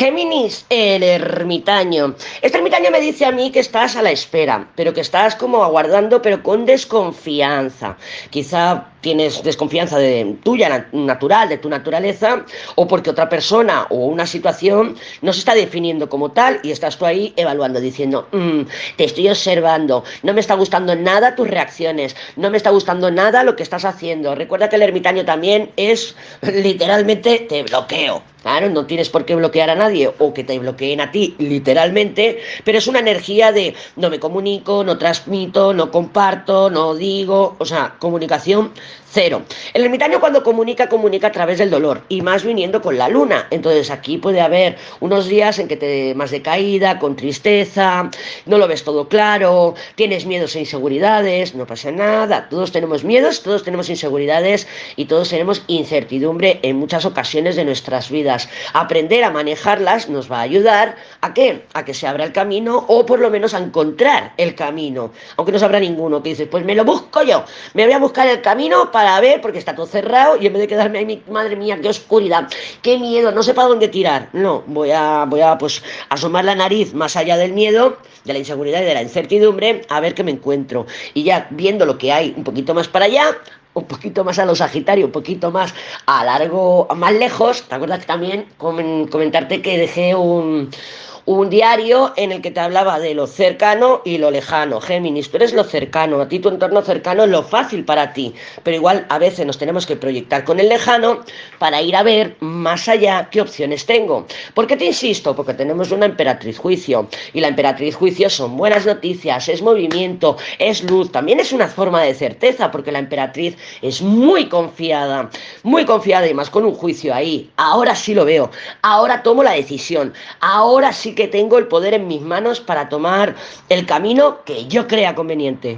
Géminis, el ermitaño. Este ermitaño me dice a mí que estás a la espera, pero que estás como aguardando, pero con desconfianza. Quizá tienes desconfianza de tuya natural, de tu naturaleza, o porque otra persona o una situación no se está definiendo como tal y estás tú ahí evaluando, diciendo, mm, te estoy observando, no me está gustando nada tus reacciones, no me está gustando nada lo que estás haciendo. Recuerda que el ermitaño también es literalmente te bloqueo. Claro, no tienes por qué bloquear a nadie o que te bloqueen a ti, literalmente, pero es una energía de no me comunico, no transmito, no comparto, no digo, o sea, comunicación cero. El ermitaño cuando comunica, comunica a través del dolor y más viniendo con la luna. Entonces aquí puede haber unos días en que te más de caída, con tristeza, no lo ves todo claro, tienes miedos e inseguridades, no pasa nada. Todos tenemos miedos, todos tenemos inseguridades y todos tenemos incertidumbre en muchas ocasiones de nuestras vidas. Aprender a manejarlas nos va a ayudar a qué? A que se abra el camino o por lo menos a encontrar el camino. Aunque no se abra ninguno, que dices, pues me lo busco yo, me voy a buscar el camino para ver, porque está todo cerrado y en vez de quedarme ahí, madre mía, qué oscuridad, qué miedo, no sé para dónde tirar. No, voy a, voy a pues asomar la nariz más allá del miedo, de la inseguridad y de la incertidumbre, a ver qué me encuentro. Y ya viendo lo que hay un poquito más para allá, un poquito más a los Sagitario, un poquito más a largo, más lejos. ¿Te acuerdas que también comentarte que dejé un, un diario en el que te hablaba de lo cercano y lo lejano. Géminis, tú eres lo cercano, a ti tu entorno cercano es lo fácil para ti, pero igual a veces nos tenemos que proyectar con el lejano para ir a ver más allá qué opciones tengo. ¿Por qué te insisto? Porque tenemos una emperatriz juicio y la emperatriz juicio son buenas noticias, es movimiento, es luz, también es una forma de certeza porque la emperatriz es muy confiada, muy confiada y más con un juicio ahí. Ahora sí lo veo, ahora tomo la decisión, ahora sí que tengo el poder en mis manos para tomar el camino que yo crea conveniente.